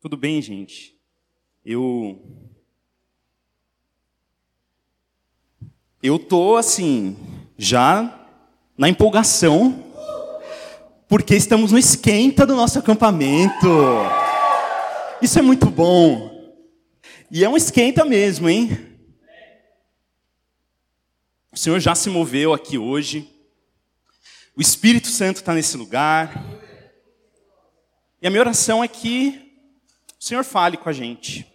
Tudo bem, gente? Eu. Eu tô assim, já na empolgação, porque estamos no esquenta do nosso acampamento. Isso é muito bom. E é um esquenta mesmo, hein? O Senhor já se moveu aqui hoje. O Espírito Santo está nesse lugar. E a minha oração é que o Senhor fale com a gente.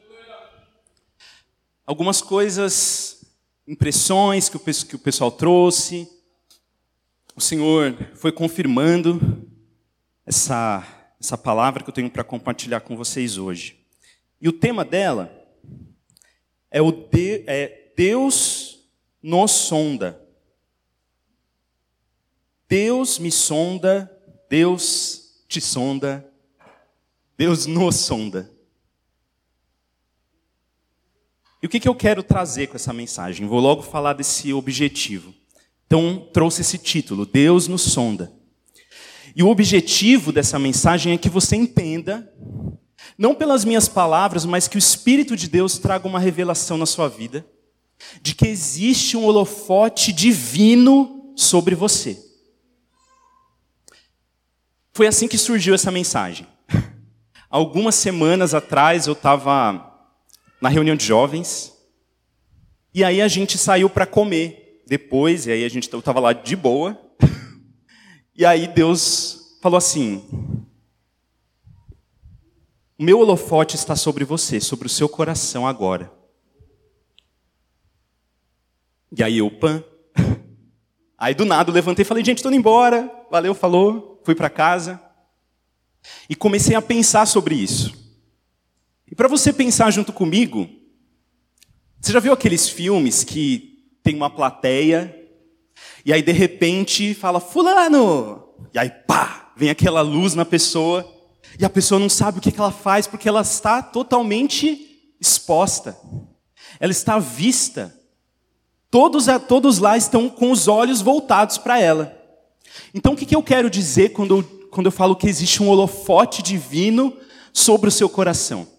Algumas coisas, impressões que o pessoal trouxe, o Senhor foi confirmando essa, essa palavra que eu tenho para compartilhar com vocês hoje. E o tema dela é, o de, é Deus nos sonda. Deus me sonda, Deus te sonda, Deus nos sonda. E o que, que eu quero trazer com essa mensagem? Vou logo falar desse objetivo. Então, trouxe esse título: Deus nos sonda. E o objetivo dessa mensagem é que você entenda, não pelas minhas palavras, mas que o Espírito de Deus traga uma revelação na sua vida, de que existe um holofote divino sobre você. Foi assim que surgiu essa mensagem. Algumas semanas atrás eu estava na reunião de jovens. E aí a gente saiu para comer depois, e aí a gente eu estava lá de boa. E aí Deus falou assim: O meu holofote está sobre você, sobre o seu coração agora. E aí eu, pan. Aí do nada eu levantei e falei: Gente, estou indo embora. Valeu, falou. Fui para casa. E comecei a pensar sobre isso. E para você pensar junto comigo, você já viu aqueles filmes que tem uma plateia e aí de repente fala fulano, e aí pá, vem aquela luz na pessoa e a pessoa não sabe o que ela faz porque ela está totalmente exposta. Ela está vista. Todos, todos lá estão com os olhos voltados para ela. Então o que eu quero dizer quando eu, quando eu falo que existe um holofote divino sobre o seu coração?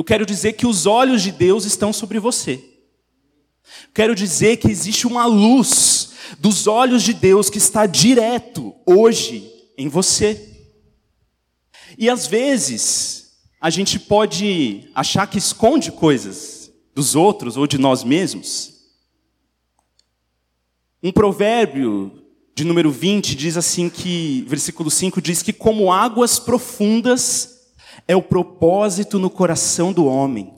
Eu quero dizer que os olhos de Deus estão sobre você. Quero dizer que existe uma luz dos olhos de Deus que está direto hoje em você. E às vezes, a gente pode achar que esconde coisas dos outros ou de nós mesmos. Um provérbio de número 20 diz assim que, versículo 5 diz que como águas profundas é o propósito no coração do homem.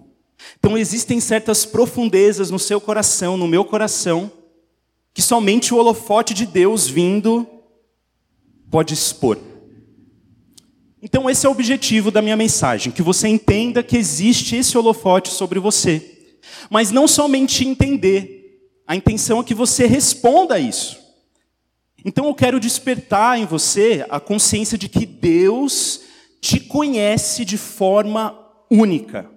Então existem certas profundezas no seu coração, no meu coração, que somente o holofote de Deus vindo pode expor. Então esse é o objetivo da minha mensagem, que você entenda que existe esse holofote sobre você. Mas não somente entender, a intenção é que você responda a isso. Então eu quero despertar em você a consciência de que Deus te conhece de forma única.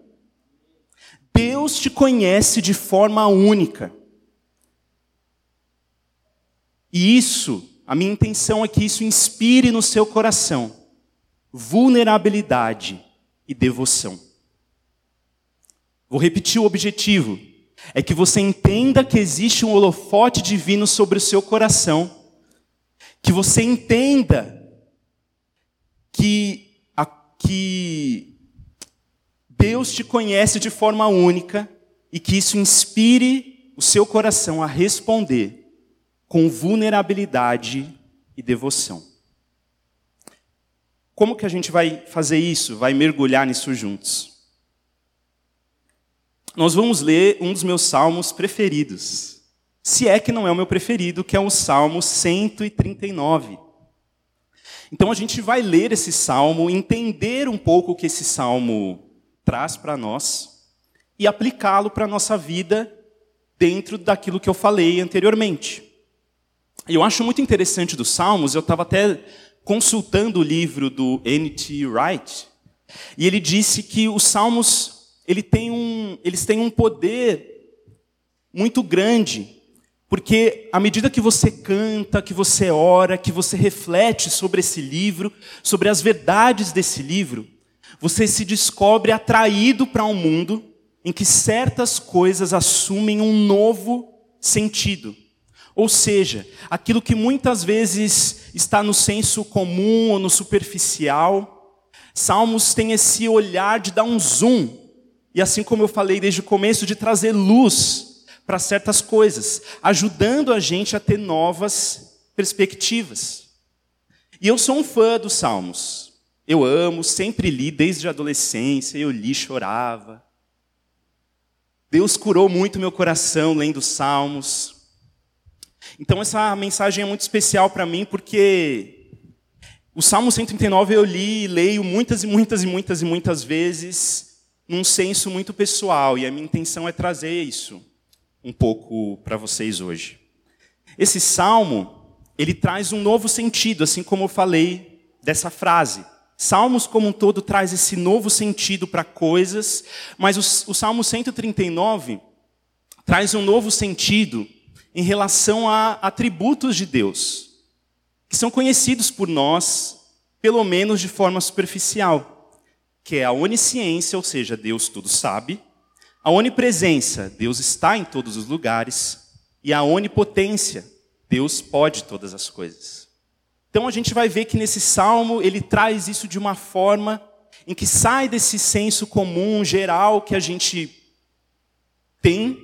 Deus te conhece de forma única. E isso, a minha intenção é que isso inspire no seu coração vulnerabilidade e devoção. Vou repetir o objetivo: é que você entenda que existe um holofote divino sobre o seu coração, que você entenda que que Deus te conhece de forma única e que isso inspire o seu coração a responder com vulnerabilidade e devoção. Como que a gente vai fazer isso? Vai mergulhar nisso juntos? Nós vamos ler um dos meus salmos preferidos. Se é que não é o meu preferido, que é o Salmo 139. Então a gente vai ler esse salmo, entender um pouco o que esse salmo traz para nós e aplicá-lo para a nossa vida dentro daquilo que eu falei anteriormente. Eu acho muito interessante dos salmos, eu estava até consultando o livro do N.T. Wright, e ele disse que os salmos ele tem um, eles têm um poder muito grande porque à medida que você canta, que você ora, que você reflete sobre esse livro, sobre as verdades desse livro, você se descobre atraído para um mundo em que certas coisas assumem um novo sentido. Ou seja, aquilo que muitas vezes está no senso comum ou no superficial, Salmos tem esse olhar de dar um zoom, e assim como eu falei desde o começo, de trazer luz para certas coisas, ajudando a gente a ter novas perspectivas. E eu sou um fã dos Salmos. Eu amo, sempre li desde a adolescência, eu li, chorava. Deus curou muito meu coração lendo Salmos. Então essa mensagem é muito especial para mim porque o Salmo 139 eu li e leio muitas e muitas e muitas e muitas vezes num senso muito pessoal e a minha intenção é trazer isso um pouco para vocês hoje. Esse salmo, ele traz um novo sentido, assim como eu falei dessa frase. Salmos como um todo traz esse novo sentido para coisas, mas o, o Salmo 139 traz um novo sentido em relação a atributos de Deus, que são conhecidos por nós, pelo menos de forma superficial, que é a onisciência, ou seja, Deus tudo sabe, a onipresença, Deus está em todos os lugares, e a onipotência, Deus pode todas as coisas. Então a gente vai ver que nesse salmo ele traz isso de uma forma em que sai desse senso comum, geral, que a gente tem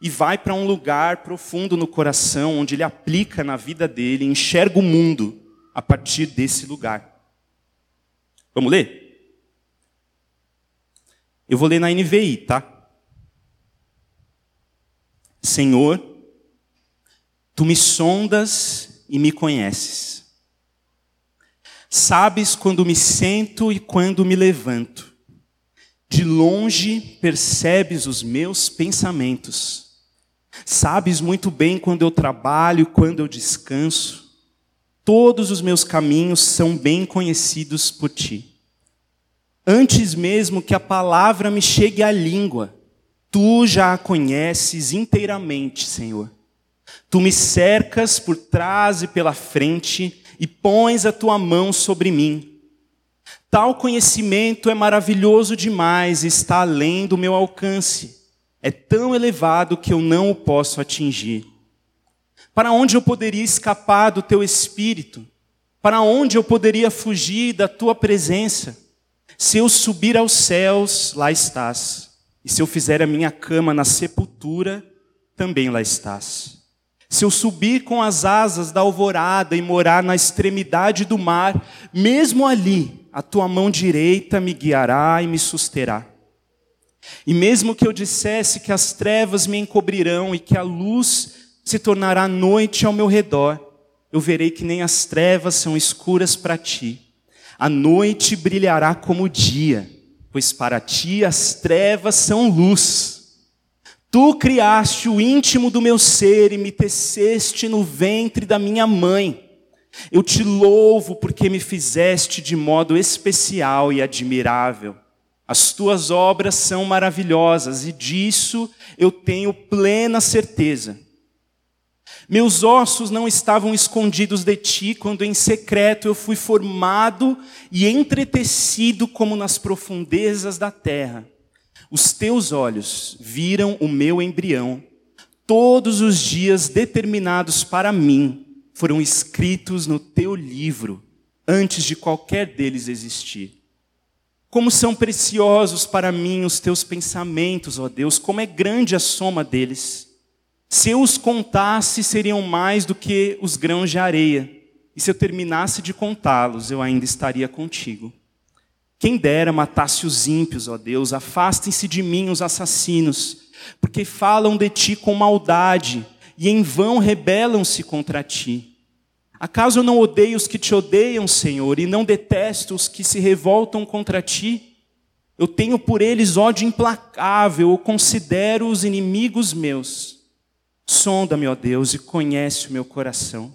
e vai para um lugar profundo no coração, onde ele aplica na vida dele, enxerga o mundo a partir desse lugar. Vamos ler? Eu vou ler na NVI, tá? Senhor, tu me sondas e me conheces. Sabes quando me sento e quando me levanto. De longe percebes os meus pensamentos. Sabes muito bem quando eu trabalho quando eu descanso. Todos os meus caminhos são bem conhecidos por ti. Antes mesmo que a palavra me chegue à língua, tu já a conheces inteiramente, Senhor. Tu me cercas por trás e pela frente e pões a tua mão sobre mim. Tal conhecimento é maravilhoso demais e está além do meu alcance. É tão elevado que eu não o posso atingir. Para onde eu poderia escapar do teu espírito? Para onde eu poderia fugir da tua presença? Se eu subir aos céus, lá estás. E se eu fizer a minha cama na sepultura, também lá estás. Se eu subir com as asas da alvorada e morar na extremidade do mar, mesmo ali, a tua mão direita me guiará e me susterá. E mesmo que eu dissesse que as trevas me encobrirão e que a luz se tornará noite ao meu redor, eu verei que nem as trevas são escuras para ti. A noite brilhará como o dia, pois para ti as trevas são luz. Tu criaste o íntimo do meu ser e me teceste no ventre da minha mãe. Eu te louvo porque me fizeste de modo especial e admirável. As tuas obras são maravilhosas e disso eu tenho plena certeza. Meus ossos não estavam escondidos de ti quando em secreto eu fui formado e entretecido como nas profundezas da terra. Os teus olhos viram o meu embrião. Todos os dias determinados para mim foram escritos no teu livro, antes de qualquer deles existir. Como são preciosos para mim os teus pensamentos, ó Deus, como é grande a soma deles. Se eu os contasse, seriam mais do que os grãos de areia, e se eu terminasse de contá-los, eu ainda estaria contigo. Quem dera matasse os ímpios, ó Deus, afastem-se de mim os assassinos, porque falam de ti com maldade e em vão rebelam-se contra ti. Acaso eu não odeio os que te odeiam, Senhor, e não detesto os que se revoltam contra ti? Eu tenho por eles ódio implacável, eu considero os inimigos meus. Sonda-me, ó Deus, e conhece o meu coração.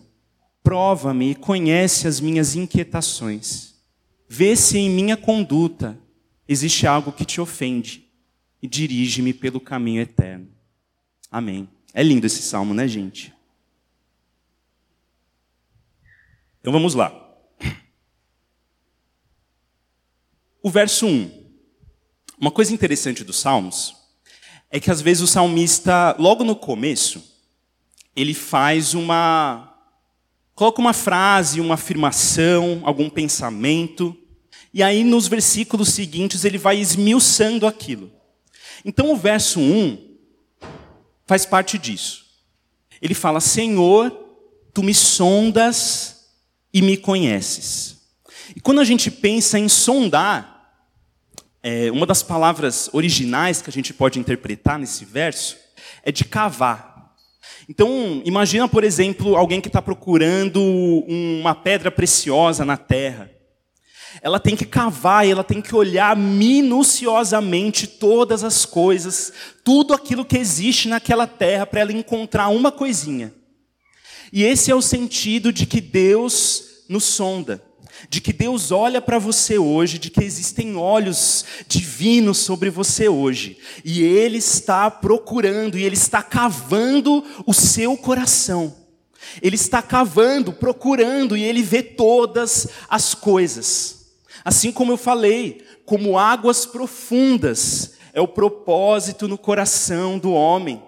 Prova-me e conhece as minhas inquietações Vê se em minha conduta existe algo que te ofende e dirige-me pelo caminho eterno. Amém. É lindo esse salmo, né, gente? Então vamos lá. o verso 1. Uma coisa interessante dos Salmos é que às vezes o salmista, logo no começo, ele faz uma. coloca uma frase, uma afirmação, algum pensamento, e aí nos versículos seguintes ele vai esmiuçando aquilo. Então o verso 1 faz parte disso. Ele fala: Senhor, tu me sondas e me conheces. E quando a gente pensa em sondar, é, uma das palavras originais que a gente pode interpretar nesse verso é de cavar. Então, imagina, por exemplo, alguém que está procurando uma pedra preciosa na terra. Ela tem que cavar ela tem que olhar minuciosamente todas as coisas, tudo aquilo que existe naquela terra, para ela encontrar uma coisinha. E esse é o sentido de que Deus nos sonda de que Deus olha para você hoje, de que existem olhos divinos sobre você hoje, e Ele está procurando, e Ele está cavando o seu coração. Ele está cavando, procurando, e Ele vê todas as coisas. Assim como eu falei, como águas profundas, é o propósito no coração do homem.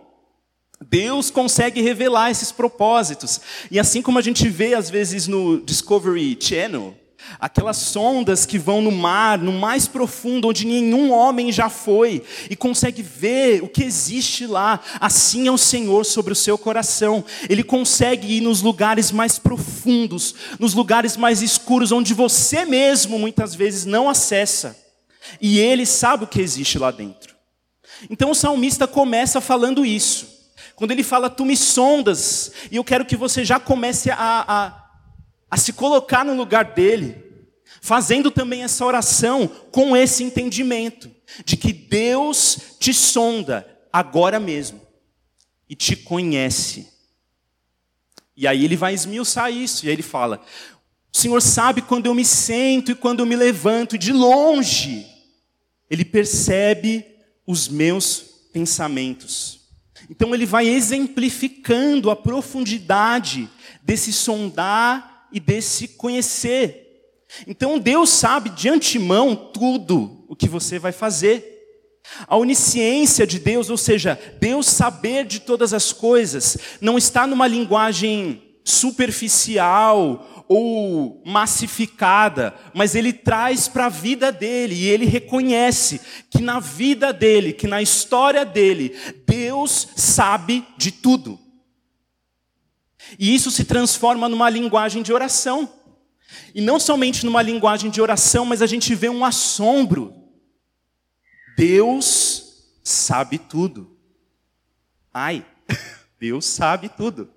Deus consegue revelar esses propósitos. E assim como a gente vê às vezes no Discovery Channel, aquelas sondas que vão no mar, no mais profundo, onde nenhum homem já foi, e consegue ver o que existe lá, assim é o Senhor sobre o seu coração. Ele consegue ir nos lugares mais profundos, nos lugares mais escuros, onde você mesmo muitas vezes não acessa, e Ele sabe o que existe lá dentro. Então o salmista começa falando isso. Quando ele fala, tu me sondas, e eu quero que você já comece a, a, a se colocar no lugar dele, fazendo também essa oração com esse entendimento, de que Deus te sonda agora mesmo, e te conhece. E aí ele vai esmiuçar isso, e aí ele fala: O Senhor sabe quando eu me sento e quando eu me levanto, de longe, ele percebe os meus pensamentos. Então ele vai exemplificando a profundidade desse sondar e desse conhecer. Então Deus sabe de antemão tudo o que você vai fazer. A onisciência de Deus, ou seja, Deus saber de todas as coisas, não está numa linguagem superficial ou massificada, mas ele traz para a vida dele e ele reconhece que na vida dele, que na história dele, Deus sabe de tudo. E isso se transforma numa linguagem de oração. E não somente numa linguagem de oração, mas a gente vê um assombro. Deus sabe tudo. Ai, Deus sabe tudo.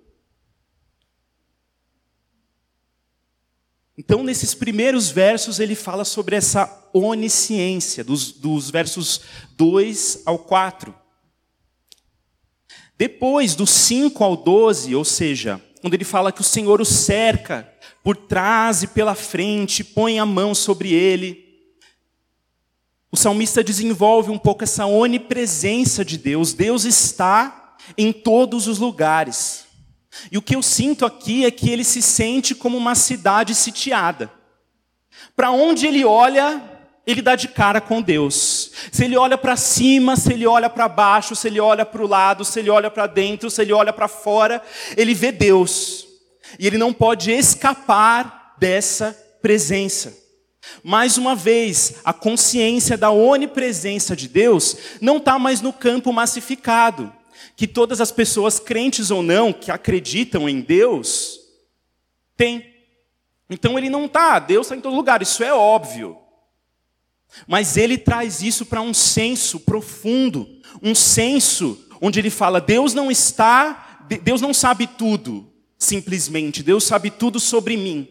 Então, nesses primeiros versos, ele fala sobre essa onisciência, dos, dos versos 2 ao 4. Depois, do 5 ao 12, ou seja, quando ele fala que o Senhor o cerca por trás e pela frente, põe a mão sobre ele, o salmista desenvolve um pouco essa onipresença de Deus. Deus está em todos os lugares. E o que eu sinto aqui é que ele se sente como uma cidade sitiada. Para onde ele olha, ele dá de cara com Deus. Se ele olha para cima, se ele olha para baixo, se ele olha para o lado, se ele olha para dentro, se ele olha para fora, ele vê Deus. E ele não pode escapar dessa presença. Mais uma vez, a consciência da onipresença de Deus não está mais no campo massificado que todas as pessoas, crentes ou não, que acreditam em Deus, têm. Então ele não está, Deus está em todo lugar, isso é óbvio. Mas ele traz isso para um senso profundo, um senso onde ele fala: Deus não está, Deus não sabe tudo, simplesmente, Deus sabe tudo sobre mim.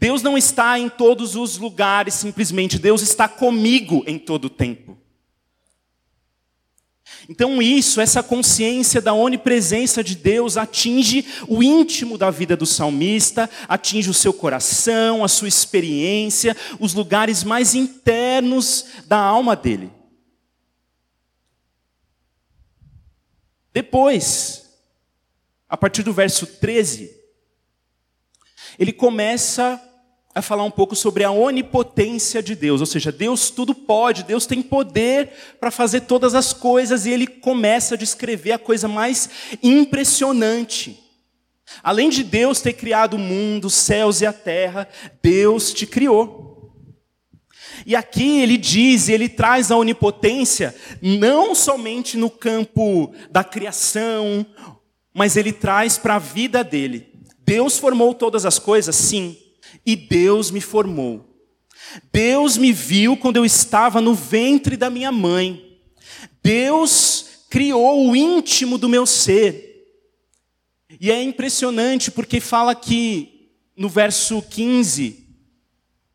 Deus não está em todos os lugares, simplesmente, Deus está comigo em todo o tempo. Então, isso, essa consciência da onipresença de Deus, atinge o íntimo da vida do salmista, atinge o seu coração, a sua experiência, os lugares mais internos da alma dele. Depois, a partir do verso 13, ele começa a falar um pouco sobre a onipotência de Deus, ou seja, Deus tudo pode, Deus tem poder para fazer todas as coisas e ele começa a descrever a coisa mais impressionante. Além de Deus ter criado o mundo, os céus e a terra, Deus te criou. E aqui ele diz, ele traz a onipotência não somente no campo da criação, mas ele traz para a vida dele. Deus formou todas as coisas, sim, e Deus me formou. Deus me viu quando eu estava no ventre da minha mãe. Deus criou o íntimo do meu ser. E é impressionante porque fala que no verso 15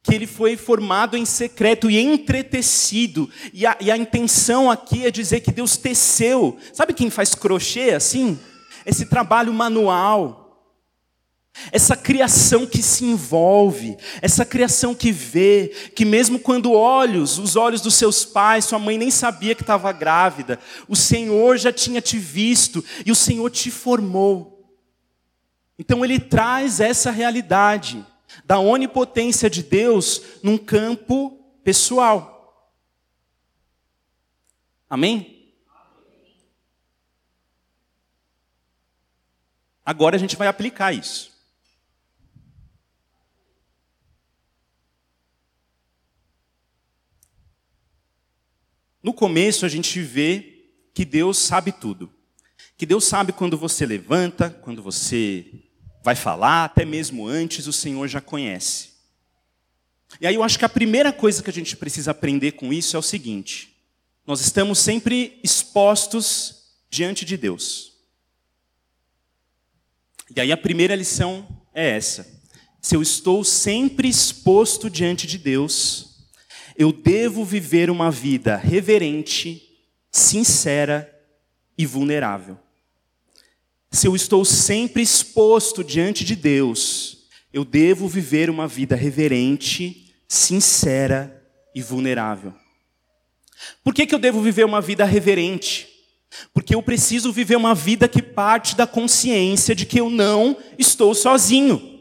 que ele foi formado em secreto e entretecido. E a, e a intenção aqui é dizer que Deus teceu. Sabe quem faz crochê assim? Esse trabalho manual. Essa criação que se envolve, essa criação que vê, que mesmo quando olhos, os olhos dos seus pais, sua mãe nem sabia que estava grávida, o Senhor já tinha te visto e o Senhor te formou. Então ele traz essa realidade da onipotência de Deus num campo pessoal. Amém? Agora a gente vai aplicar isso. No começo a gente vê que Deus sabe tudo. Que Deus sabe quando você levanta, quando você vai falar, até mesmo antes, o Senhor já conhece. E aí eu acho que a primeira coisa que a gente precisa aprender com isso é o seguinte: nós estamos sempre expostos diante de Deus. E aí a primeira lição é essa: se eu estou sempre exposto diante de Deus, eu devo viver uma vida reverente, sincera e vulnerável se eu estou sempre exposto diante de Deus, eu devo viver uma vida reverente, sincera e vulnerável. Por que, que eu devo viver uma vida reverente? Porque eu preciso viver uma vida que parte da consciência de que eu não estou sozinho.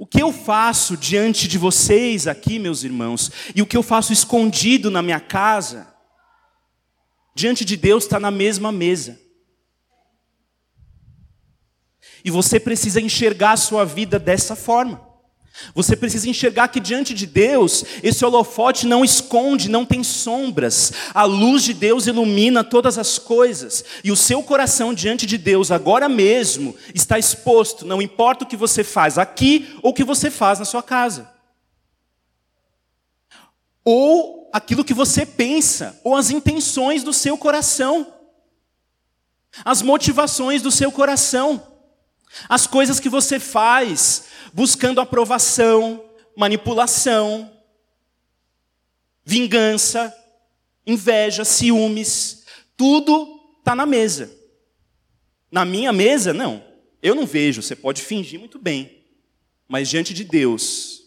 O que eu faço diante de vocês aqui, meus irmãos, e o que eu faço escondido na minha casa, diante de Deus está na mesma mesa. E você precisa enxergar a sua vida dessa forma. Você precisa enxergar que diante de Deus, esse holofote não esconde, não tem sombras. A luz de Deus ilumina todas as coisas. E o seu coração diante de Deus, agora mesmo, está exposto, não importa o que você faz aqui ou o que você faz na sua casa. Ou aquilo que você pensa, ou as intenções do seu coração, as motivações do seu coração. As coisas que você faz buscando aprovação, manipulação, vingança, inveja, ciúmes, tudo está na mesa. Na minha mesa, não. Eu não vejo, você pode fingir muito bem. Mas diante de Deus,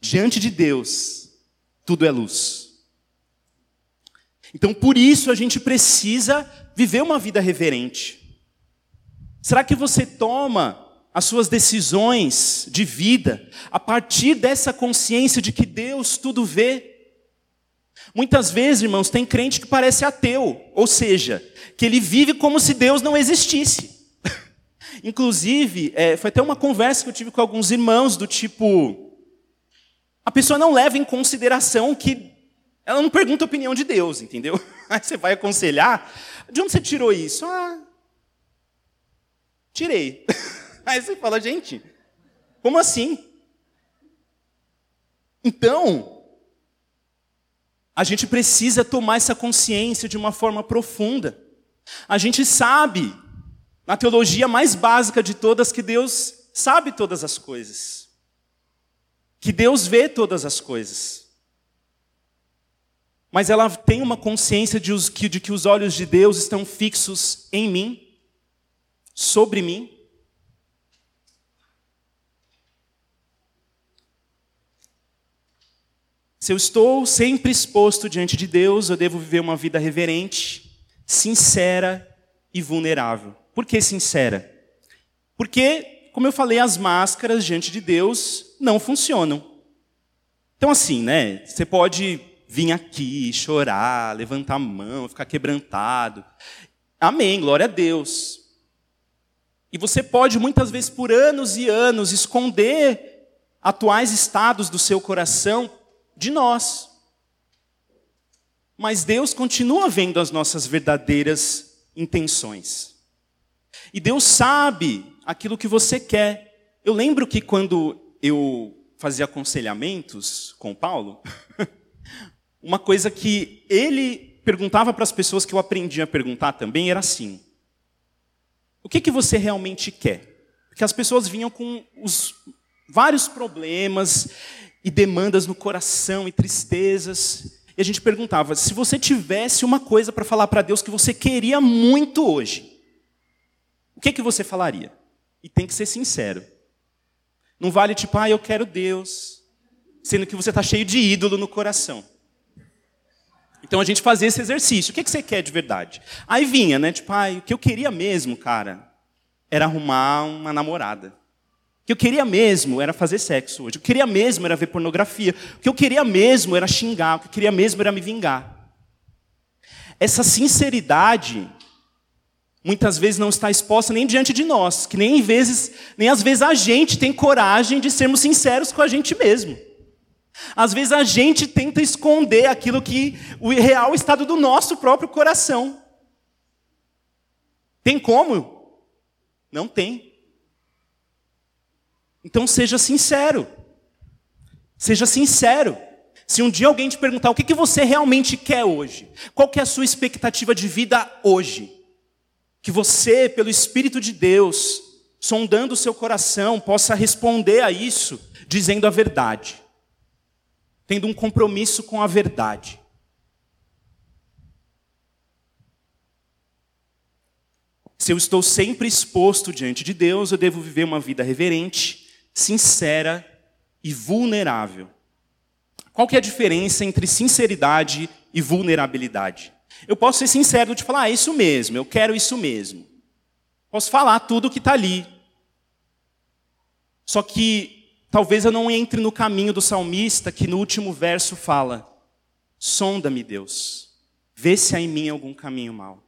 diante de Deus, tudo é luz. Então por isso a gente precisa viver uma vida reverente. Será que você toma as suas decisões de vida a partir dessa consciência de que Deus tudo vê? Muitas vezes, irmãos, tem crente que parece ateu, ou seja, que ele vive como se Deus não existisse. Inclusive, é, foi até uma conversa que eu tive com alguns irmãos do tipo: a pessoa não leva em consideração que ela não pergunta a opinião de Deus, entendeu? Aí você vai aconselhar, de onde você tirou isso? Ah, Tirei. Aí você fala, gente, como assim? Então, a gente precisa tomar essa consciência de uma forma profunda. A gente sabe, na teologia mais básica de todas, que Deus sabe todas as coisas. Que Deus vê todas as coisas. Mas ela tem uma consciência de, que os olhos de Deus estão fixos em mim sobre mim? Se eu estou sempre exposto diante de Deus, eu devo viver uma vida reverente, sincera e vulnerável. Por que sincera? Porque como eu falei, as máscaras diante de Deus não funcionam. Então, assim, né? Você pode vir aqui, chorar, levantar a mão, ficar quebrantado. Amém, glória a Deus. E você pode, muitas vezes, por anos e anos, esconder atuais estados do seu coração de nós. Mas Deus continua vendo as nossas verdadeiras intenções. E Deus sabe aquilo que você quer. Eu lembro que quando eu fazia aconselhamentos com Paulo, uma coisa que ele perguntava para as pessoas que eu aprendi a perguntar também era assim: O que, que você realmente quer? Porque as pessoas vinham com os vários problemas e demandas no coração e tristezas. E a gente perguntava: se você tivesse uma coisa para falar para Deus que você queria muito hoje, o que, que você falaria? E tem que ser sincero. Não vale tipo, ah, eu quero Deus, sendo que você está cheio de ídolo no coração. Então a gente fazia esse exercício. O que, que você quer de verdade? Aí vinha, né? Tipo, ah, o que eu queria mesmo, cara, era arrumar uma namorada. O que eu queria mesmo era fazer sexo hoje. O que eu queria mesmo era ver pornografia. O que eu queria mesmo era xingar. O que eu queria mesmo era me vingar. Essa sinceridade muitas vezes não está exposta nem diante de nós, que nem, vezes, nem às vezes a gente tem coragem de sermos sinceros com a gente mesmo. Às vezes a gente tenta esconder aquilo que o real estado do nosso próprio coração. Tem como? Não tem. Então seja sincero. Seja sincero. Se um dia alguém te perguntar o que, que você realmente quer hoje, qual que é a sua expectativa de vida hoje, que você, pelo Espírito de Deus, sondando o seu coração, possa responder a isso dizendo a verdade, tendo um compromisso com a verdade. Se eu estou sempre exposto diante de Deus, eu devo viver uma vida reverente, sincera e vulnerável. Qual que é a diferença entre sinceridade e vulnerabilidade? Eu posso ser sincero de falar, ah, isso mesmo, eu quero isso mesmo. Posso falar tudo que está ali. Só que talvez eu não entre no caminho do salmista que no último verso fala: Sonda-me, Deus, vê se há em mim algum caminho mau.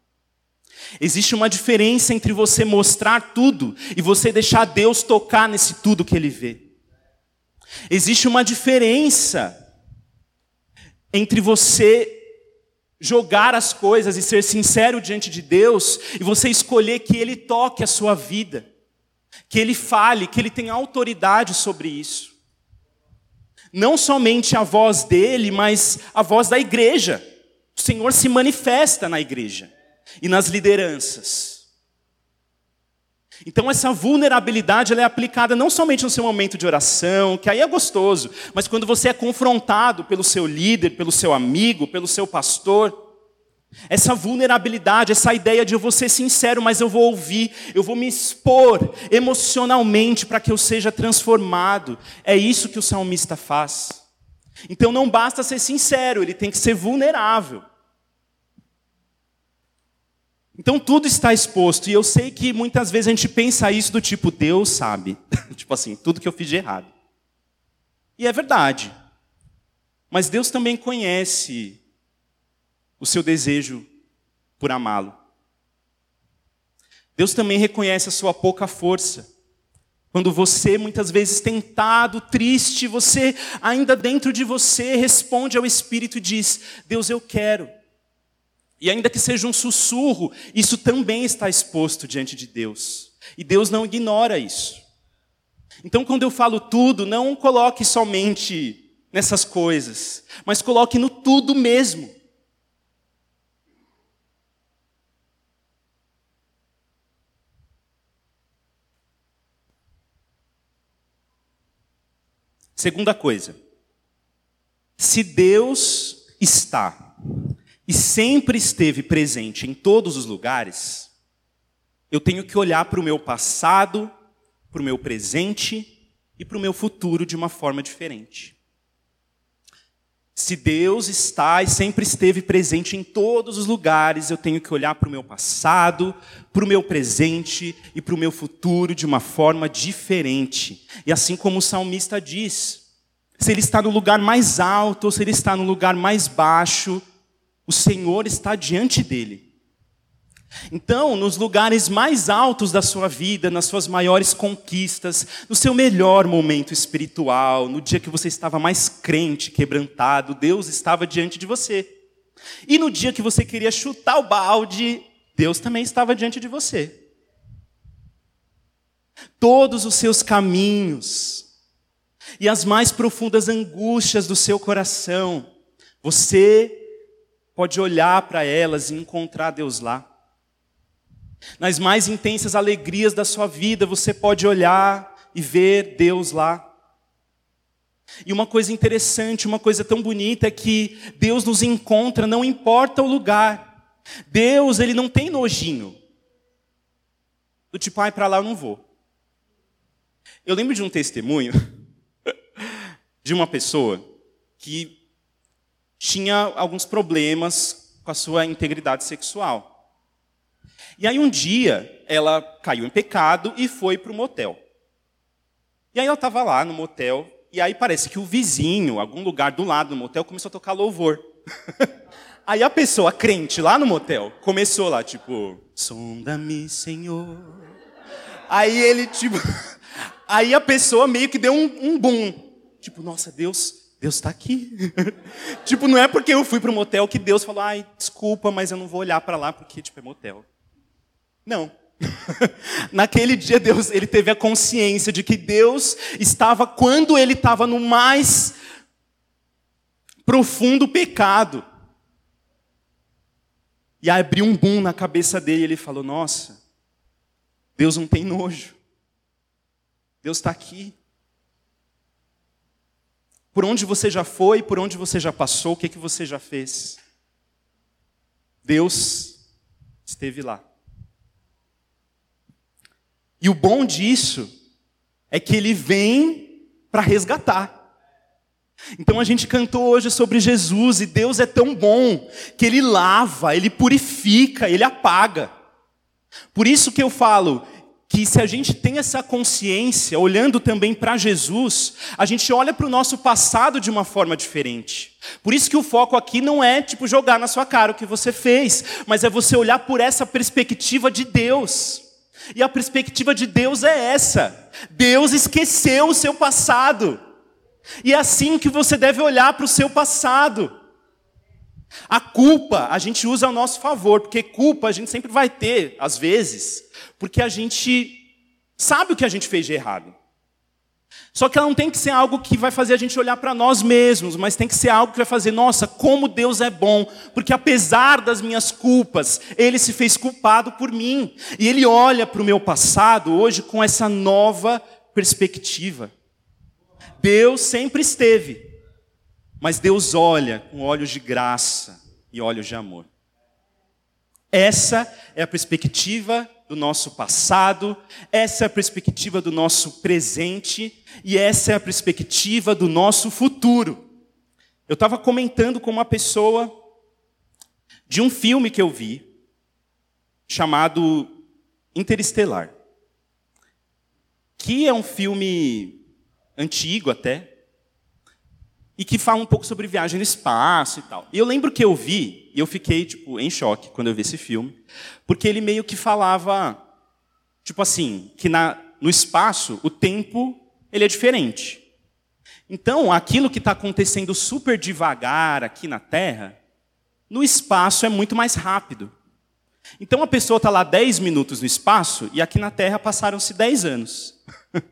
Existe uma diferença entre você mostrar tudo e você deixar Deus tocar nesse tudo que Ele vê. Existe uma diferença entre você jogar as coisas e ser sincero diante de Deus e você escolher que Ele toque a sua vida, que Ele fale, que Ele tenha autoridade sobre isso. Não somente a voz dele, mas a voz da igreja. O Senhor se manifesta na igreja e nas lideranças. Então essa vulnerabilidade ela é aplicada não somente no seu momento de oração, que aí é gostoso, mas quando você é confrontado pelo seu líder, pelo seu amigo, pelo seu pastor, essa vulnerabilidade, essa ideia de eu vou ser sincero, mas eu vou ouvir, eu vou me expor emocionalmente para que eu seja transformado. É isso que o salmista faz. Então não basta ser sincero, ele tem que ser vulnerável. Então tudo está exposto, e eu sei que muitas vezes a gente pensa isso do tipo, Deus sabe. tipo assim, tudo que eu fiz de errado. E é verdade. Mas Deus também conhece o seu desejo por amá-lo. Deus também reconhece a sua pouca força. Quando você, muitas vezes tentado, triste, você, ainda dentro de você, responde ao Espírito e diz: Deus, eu quero. E ainda que seja um sussurro, isso também está exposto diante de Deus. E Deus não ignora isso. Então, quando eu falo tudo, não coloque somente nessas coisas, mas coloque no tudo mesmo. Segunda coisa, se Deus está e sempre esteve presente em todos os lugares, eu tenho que olhar para o meu passado, para o meu presente e para o meu futuro de uma forma diferente. Se Deus está e sempre esteve presente em todos os lugares, eu tenho que olhar para o meu passado, para o meu presente e para o meu futuro de uma forma diferente. E assim como o salmista diz, se ele está no lugar mais alto ou se ele está no lugar mais baixo, o Senhor está diante dele. Então, nos lugares mais altos da sua vida, nas suas maiores conquistas, no seu melhor momento espiritual, no dia que você estava mais crente, quebrantado, Deus estava diante de você. E no dia que você queria chutar o balde, Deus também estava diante de você. Todos os seus caminhos e as mais profundas angústias do seu coração, você pode olhar para elas e encontrar Deus lá. Nas mais intensas alegrias da sua vida, você pode olhar e ver Deus lá. E uma coisa interessante, uma coisa tão bonita é que Deus nos encontra, não importa o lugar. Deus, ele não tem nojinho. Do tipo, ai, para lá eu não vou. Eu lembro de um testemunho de uma pessoa que tinha alguns problemas com a sua integridade sexual. E aí um dia ela caiu em pecado e foi para o motel. E aí ela estava lá no motel, e aí parece que o vizinho, algum lugar do lado do motel, começou a tocar louvor. aí a pessoa crente lá no motel começou lá, tipo, sonda-me, Senhor. Aí ele, tipo, aí a pessoa meio que deu um, um boom. Tipo, nossa, Deus, Deus está aqui. tipo, não é porque eu fui para o motel que Deus falou, ai, desculpa, mas eu não vou olhar para lá porque, tipo, é motel. Não. Naquele dia Deus, ele teve a consciência de que Deus estava quando ele estava no mais profundo pecado. E abriu um boom na cabeça dele, e ele falou: "Nossa, Deus não tem nojo. Deus está aqui. Por onde você já foi, por onde você já passou, o que, que você já fez? Deus esteve lá. E o bom disso é que ele vem para resgatar. Então a gente cantou hoje sobre Jesus e Deus é tão bom que ele lava, ele purifica, ele apaga. Por isso que eu falo que se a gente tem essa consciência, olhando também para Jesus, a gente olha para o nosso passado de uma forma diferente. Por isso que o foco aqui não é tipo jogar na sua cara o que você fez, mas é você olhar por essa perspectiva de Deus. E a perspectiva de Deus é essa: Deus esqueceu o seu passado. E é assim que você deve olhar para o seu passado. A culpa a gente usa ao nosso favor, porque culpa a gente sempre vai ter, às vezes, porque a gente sabe o que a gente fez de errado. Só que ela não tem que ser algo que vai fazer a gente olhar para nós mesmos, mas tem que ser algo que vai fazer, nossa, como Deus é bom, porque apesar das minhas culpas, Ele se fez culpado por mim. E Ele olha para o meu passado hoje com essa nova perspectiva. Deus sempre esteve, mas Deus olha com olhos de graça e olhos de amor. Essa é a perspectiva do nosso passado, essa é a perspectiva do nosso presente e essa é a perspectiva do nosso futuro. Eu estava comentando com uma pessoa de um filme que eu vi, chamado Interestelar, que é um filme antigo até, e que fala um pouco sobre viagem no espaço e tal. E eu lembro que eu vi, e eu fiquei tipo em choque quando eu vi esse filme, porque ele meio que falava tipo assim, que na, no espaço o tempo ele é diferente. Então, aquilo que está acontecendo super devagar aqui na Terra, no espaço é muito mais rápido. Então a pessoa está lá 10 minutos no espaço e aqui na Terra passaram-se 10 anos.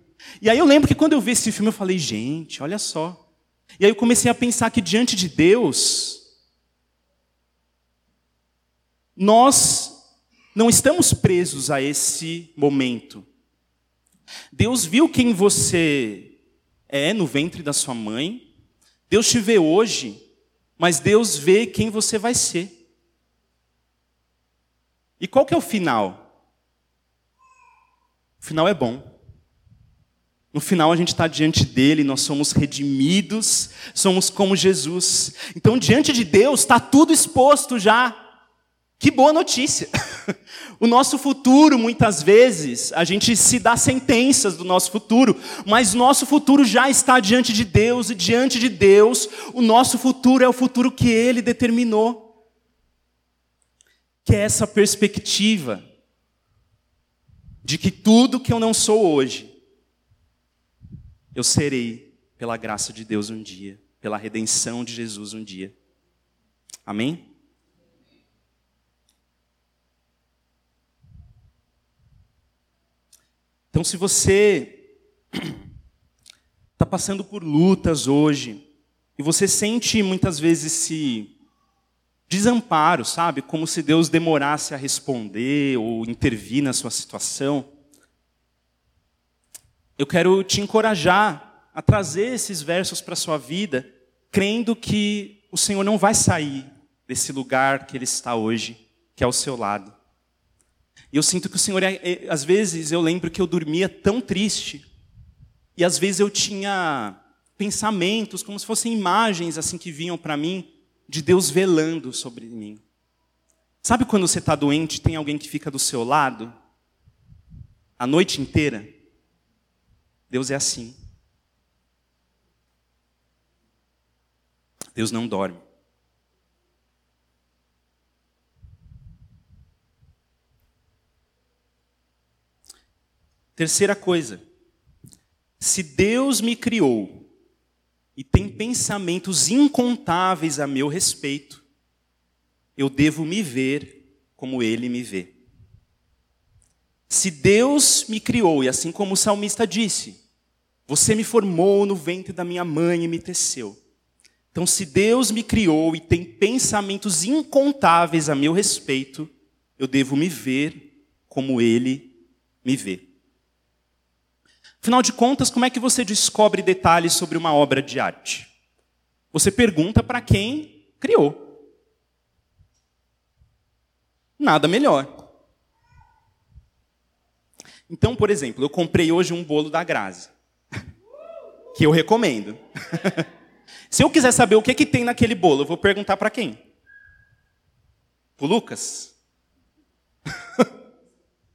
e aí eu lembro que quando eu vi esse filme eu falei, gente, olha só. E aí eu comecei a pensar que diante de Deus, nós não estamos presos a esse momento. Deus viu quem você é no ventre da sua mãe. Deus te vê hoje, mas Deus vê quem você vai ser. E qual que é o final? O final é bom. No final a gente está diante dele, nós somos redimidos, somos como Jesus. Então, diante de Deus, está tudo exposto já. Que boa notícia! O nosso futuro, muitas vezes, a gente se dá sentenças do nosso futuro, mas nosso futuro já está diante de Deus, e diante de Deus, o nosso futuro é o futuro que Ele determinou. Que é essa perspectiva de que tudo que eu não sou hoje, eu serei pela graça de Deus um dia, pela redenção de Jesus um dia. Amém? Então, se você está passando por lutas hoje, e você sente muitas vezes esse desamparo, sabe? Como se Deus demorasse a responder ou intervir na sua situação. Eu quero te encorajar a trazer esses versos para a sua vida, crendo que o Senhor não vai sair desse lugar que Ele está hoje, que é ao seu lado. E eu sinto que o Senhor, é, é, às vezes, eu lembro que eu dormia tão triste, e às vezes eu tinha pensamentos, como se fossem imagens assim que vinham para mim, de Deus velando sobre mim. Sabe quando você está doente, tem alguém que fica do seu lado a noite inteira? Deus é assim. Deus não dorme. Terceira coisa, se Deus me criou e tem pensamentos incontáveis a meu respeito, eu devo me ver como Ele me vê. Se Deus me criou, e assim como o salmista disse, você me formou no ventre da minha mãe e me teceu. Então, se Deus me criou e tem pensamentos incontáveis a meu respeito, eu devo me ver como Ele me vê. Afinal de contas, como é que você descobre detalhes sobre uma obra de arte? Você pergunta para quem criou. Nada melhor. Então, por exemplo, eu comprei hoje um bolo da Grazi, que eu recomendo. Se eu quiser saber o que, que tem naquele bolo, eu vou perguntar para quem? Para o Lucas?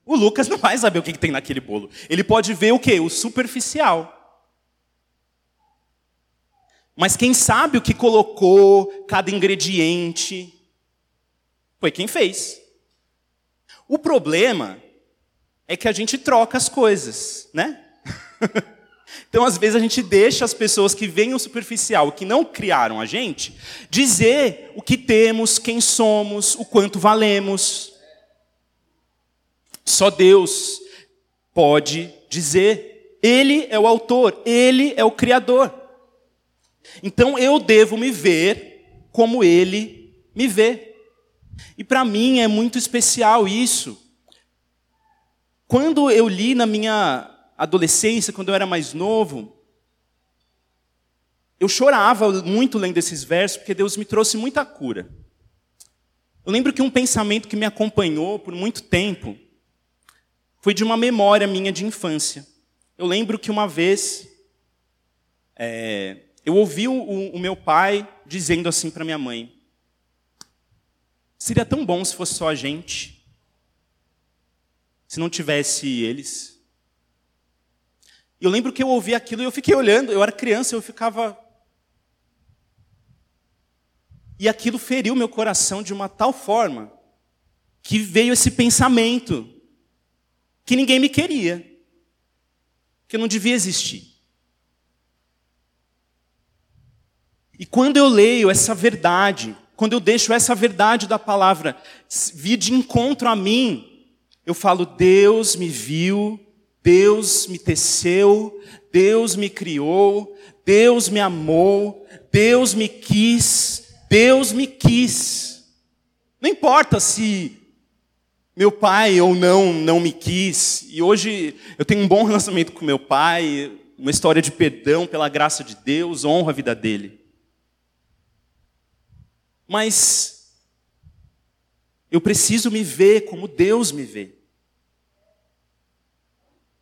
O Lucas não vai saber o que tem naquele bolo. Ele pode ver o que? O superficial. Mas quem sabe o que colocou, cada ingrediente, foi quem fez. O problema é que a gente troca as coisas, né? então, às vezes, a gente deixa as pessoas que veem o superficial, que não criaram a gente, dizer o que temos, quem somos, o quanto valemos. Só Deus pode dizer. Ele é o autor, ele é o criador. Então eu devo me ver como ele me vê. E para mim é muito especial isso. Quando eu li na minha adolescência, quando eu era mais novo, eu chorava muito lendo esses versos, porque Deus me trouxe muita cura. Eu lembro que um pensamento que me acompanhou por muito tempo foi de uma memória minha de infância. Eu lembro que uma vez é, eu ouvi o, o, meu pai dizendo assim para minha mãe: seria tão bom se fosse só a gente, se não tivesse eles. Eu lembro que eu ouvi aquilo e eu fiquei olhando, eu era criança, eu ficava. E aquilo feriu meu coração de uma tal forma que veio esse pensamento que ninguém me queria, que eu não devia existir. E quando eu leio essa verdade, quando eu deixo essa verdade da palavra vir de encontro a mim, eu falo: Deus me viu, Deus me teceu, Deus me criou, Deus me amou, Deus me quis, Deus me quis. Não importa se meu pai ou não não me quis, e hoje eu tenho um bom relacionamento com meu pai, uma história de perdão pela graça de Deus, honro a vida dele. Mas eu preciso me ver como Deus me vê.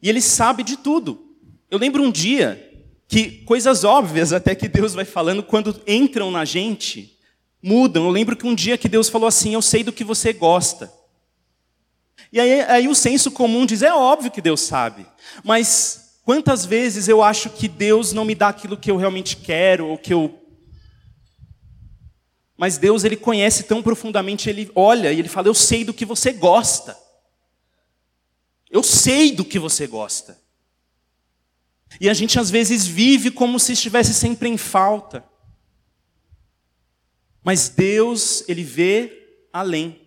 E ele sabe de tudo. eu lembro um dia que coisas óbvias até que Deus vai falando quando entram na gente mudam. Eu lembro que um dia que Deus falou assim: Eu sei do que você gosta. E aí, aí o senso comum diz: É óbvio que Deus sabe. Mas quantas vezes eu acho que Deus não me dá aquilo que eu realmente quero, ou que eu. Mas Deus, ele conhece tão profundamente, ele olha e ele fala: Eu sei do que você gosta. Eu sei do que você gosta. E a gente às vezes vive como se estivesse sempre em falta. Mas Deus, ele vê além.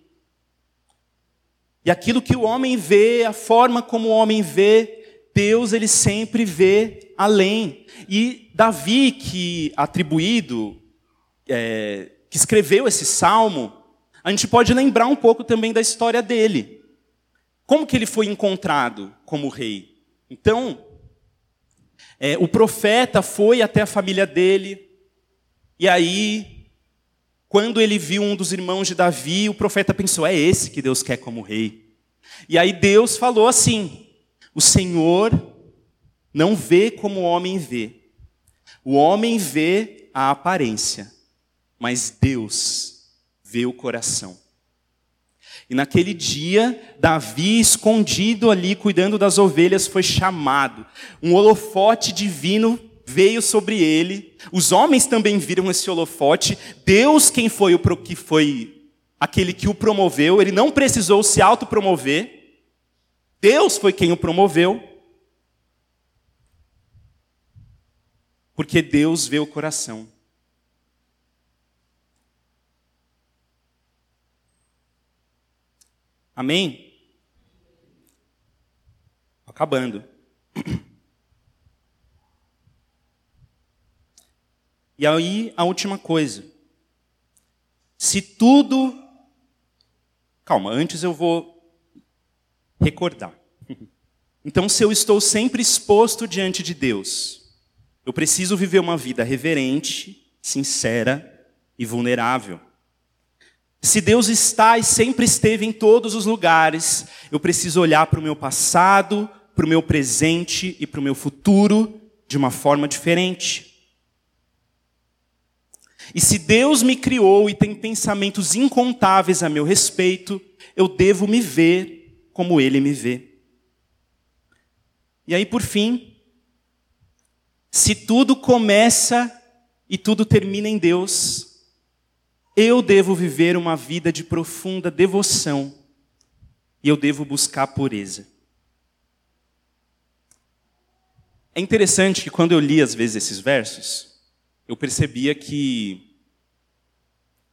E aquilo que o homem vê, a forma como o homem vê, Deus ele sempre vê além. E Davi, que atribuído, é, que escreveu esse salmo, a gente pode lembrar um pouco também da história dele. Como que ele foi encontrado como rei? Então, é, o profeta foi até a família dele, e aí, quando ele viu um dos irmãos de Davi, o profeta pensou: é esse que Deus quer como rei. E aí Deus falou assim: o Senhor não vê como o homem vê. O homem vê a aparência, mas Deus vê o coração. E naquele dia, Davi, escondido ali, cuidando das ovelhas, foi chamado. Um holofote divino veio sobre ele. Os homens também viram esse holofote. Deus, quem foi o que foi aquele que o promoveu, ele não precisou se autopromover. Deus foi quem o promoveu. Porque Deus vê o coração. Amém? Acabando. E aí, a última coisa. Se tudo. Calma, antes eu vou recordar. Então, se eu estou sempre exposto diante de Deus, eu preciso viver uma vida reverente, sincera e vulnerável. Se Deus está e sempre esteve em todos os lugares, eu preciso olhar para o meu passado, para o meu presente e para o meu futuro de uma forma diferente. E se Deus me criou e tem pensamentos incontáveis a meu respeito, eu devo me ver como Ele me vê. E aí, por fim, se tudo começa e tudo termina em Deus, eu devo viver uma vida de profunda devoção e eu devo buscar pureza. É interessante que quando eu li às vezes esses versos, eu percebia que.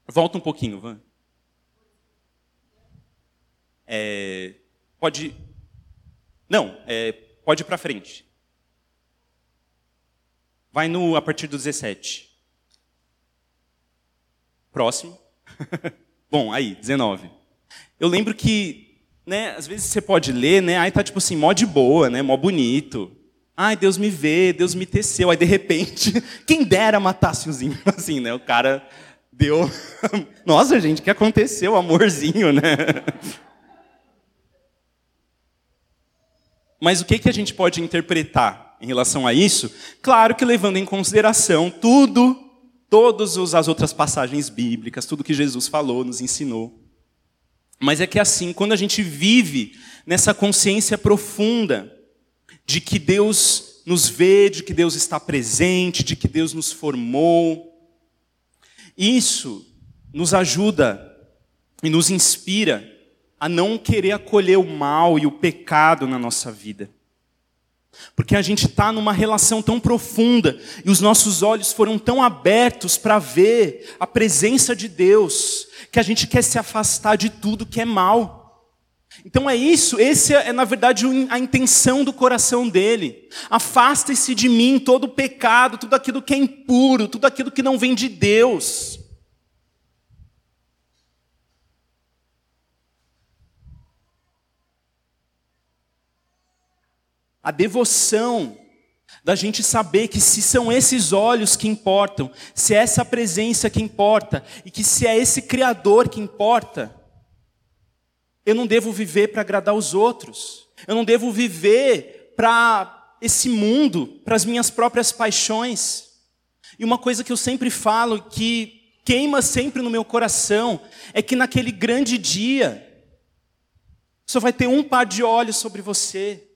Volta um pouquinho, Van. É... Pode. Não, é... pode ir para frente. Vai no a partir do 17. Próximo. Bom, aí, 19. Eu lembro que, né, às vezes você pode ler, né, aí tá tipo assim, mó de boa, né, mó bonito. Ai, Deus me vê, Deus me teceu. Aí de repente, quem dera matasse os ímpios, assim, né? O cara deu. Nossa, gente, o que aconteceu? Amorzinho, né? Mas o que, que a gente pode interpretar em relação a isso? Claro que levando em consideração tudo todas as outras passagens bíblicas, tudo que Jesus falou, nos ensinou. Mas é que assim, quando a gente vive nessa consciência profunda de que Deus nos vê, de que Deus está presente, de que Deus nos formou, isso nos ajuda e nos inspira a não querer acolher o mal e o pecado na nossa vida. Porque a gente está numa relação tão profunda e os nossos olhos foram tão abertos para ver a presença de Deus, que a gente quer se afastar de tudo que é mal. Então é isso, esse é na verdade a intenção do coração dele. Afaste-se de mim todo o pecado, tudo aquilo que é impuro, tudo aquilo que não vem de Deus. a devoção da gente saber que se são esses olhos que importam, se é essa presença que importa e que se é esse Criador que importa, eu não devo viver para agradar os outros, eu não devo viver para esse mundo para as minhas próprias paixões. E uma coisa que eu sempre falo, que queima sempre no meu coração, é que naquele grande dia, só vai ter um par de olhos sobre você.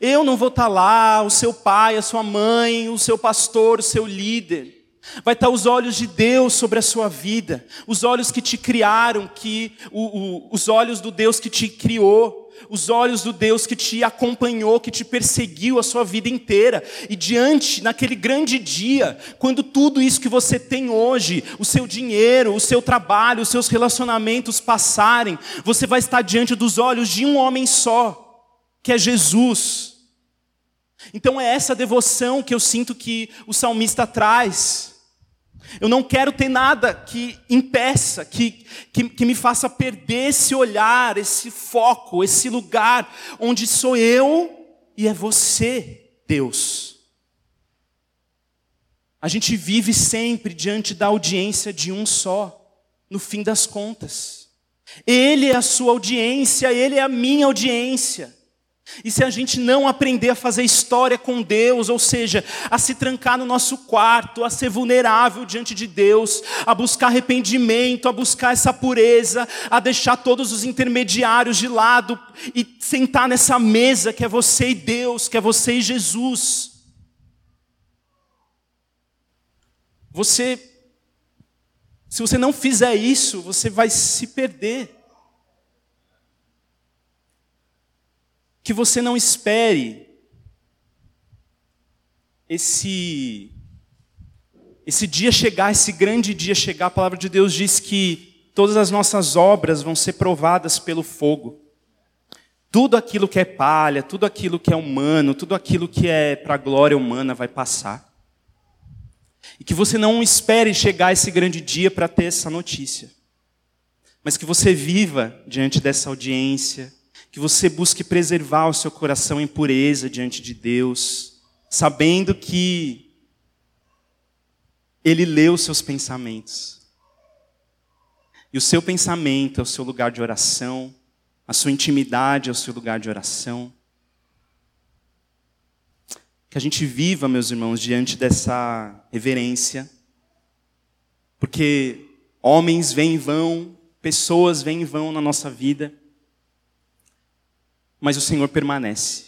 Eu não vou estar lá, o seu pai, a sua mãe, o seu pastor, o seu líder. Vai estar os olhos de Deus sobre a sua vida, os olhos que te criaram, que o, o, os olhos do Deus que te criou, os olhos do Deus que te acompanhou, que te perseguiu a sua vida inteira. E diante, naquele grande dia, quando tudo isso que você tem hoje, o seu dinheiro, o seu trabalho, os seus relacionamentos passarem, você vai estar diante dos olhos de um homem só, que é Jesus. Então é essa devoção que eu sinto que o salmista traz. Eu não quero ter nada que impeça, que, que, que, me faça perder esse olhar, esse foco, esse lugar onde sou eu e é você, Deus. A gente vive sempre diante da audiência de um só, no fim das contas. Ele é a sua audiência, ele é a minha audiência. E se a gente não aprender a fazer história com Deus, ou seja, a se trancar no nosso quarto, a ser vulnerável diante de Deus, a buscar arrependimento, a buscar essa pureza, a deixar todos os intermediários de lado e sentar nessa mesa que é você e Deus, que é você e Jesus. Você, se você não fizer isso, você vai se perder. Que você não espere esse esse dia chegar, esse grande dia chegar. A palavra de Deus diz que todas as nossas obras vão ser provadas pelo fogo. Tudo aquilo que é palha, tudo aquilo que é humano, tudo aquilo que é para a glória humana vai passar. E que você não espere chegar esse grande dia para ter essa notícia. Mas que você viva diante dessa audiência, que você busque preservar o seu coração em pureza diante de Deus, sabendo que Ele lê os seus pensamentos. E o seu pensamento é o seu lugar de oração, a sua intimidade é o seu lugar de oração. Que a gente viva, meus irmãos, diante dessa reverência, porque homens vêm e vão, pessoas vêm e vão na nossa vida, mas o Senhor permanece.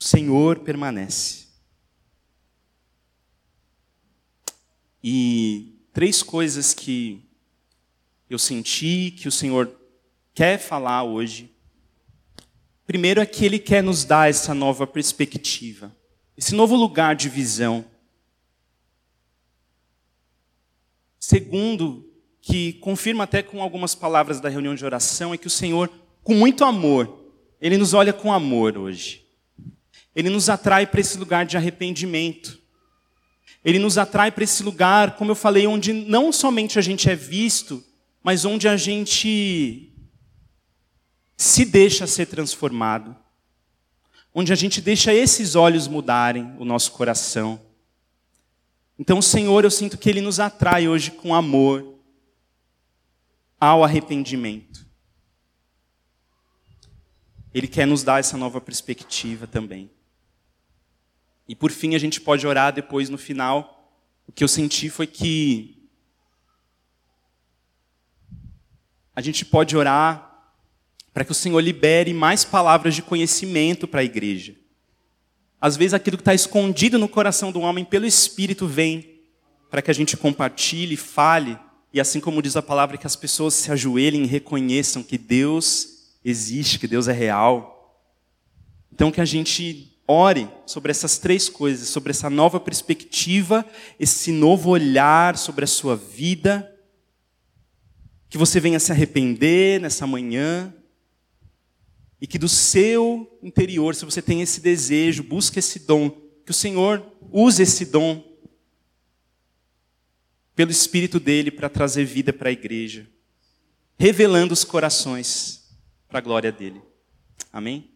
O Senhor permanece. E três coisas que eu senti que o Senhor quer falar hoje. Primeiro é que Ele quer nos dar essa nova perspectiva, esse novo lugar de visão. Segundo, que confirma até com algumas palavras da reunião de oração, é que o Senhor, com muito amor, Ele nos olha com amor hoje. Ele nos atrai para esse lugar de arrependimento. Ele nos atrai para esse lugar, como eu falei, onde não somente a gente é visto, mas onde a gente se deixa ser transformado. Onde a gente deixa esses olhos mudarem o nosso coração. Então, o Senhor, eu sinto que Ele nos atrai hoje com amor, ao arrependimento. Ele quer nos dar essa nova perspectiva também. E por fim, a gente pode orar depois no final. O que eu senti foi que a gente pode orar para que o Senhor libere mais palavras de conhecimento para a igreja. Às vezes aquilo que está escondido no coração do homem pelo Espírito vem para que a gente compartilhe, fale e assim como diz a palavra, que as pessoas se ajoelhem e reconheçam que Deus existe, que Deus é real. Então que a gente ore sobre essas três coisas, sobre essa nova perspectiva, esse novo olhar sobre a sua vida, que você venha se arrepender nessa manhã, e que do seu interior, se você tem esse desejo, busque esse dom, que o Senhor use esse dom pelo Espírito dele para trazer vida para a igreja, revelando os corações para a glória dele. Amém?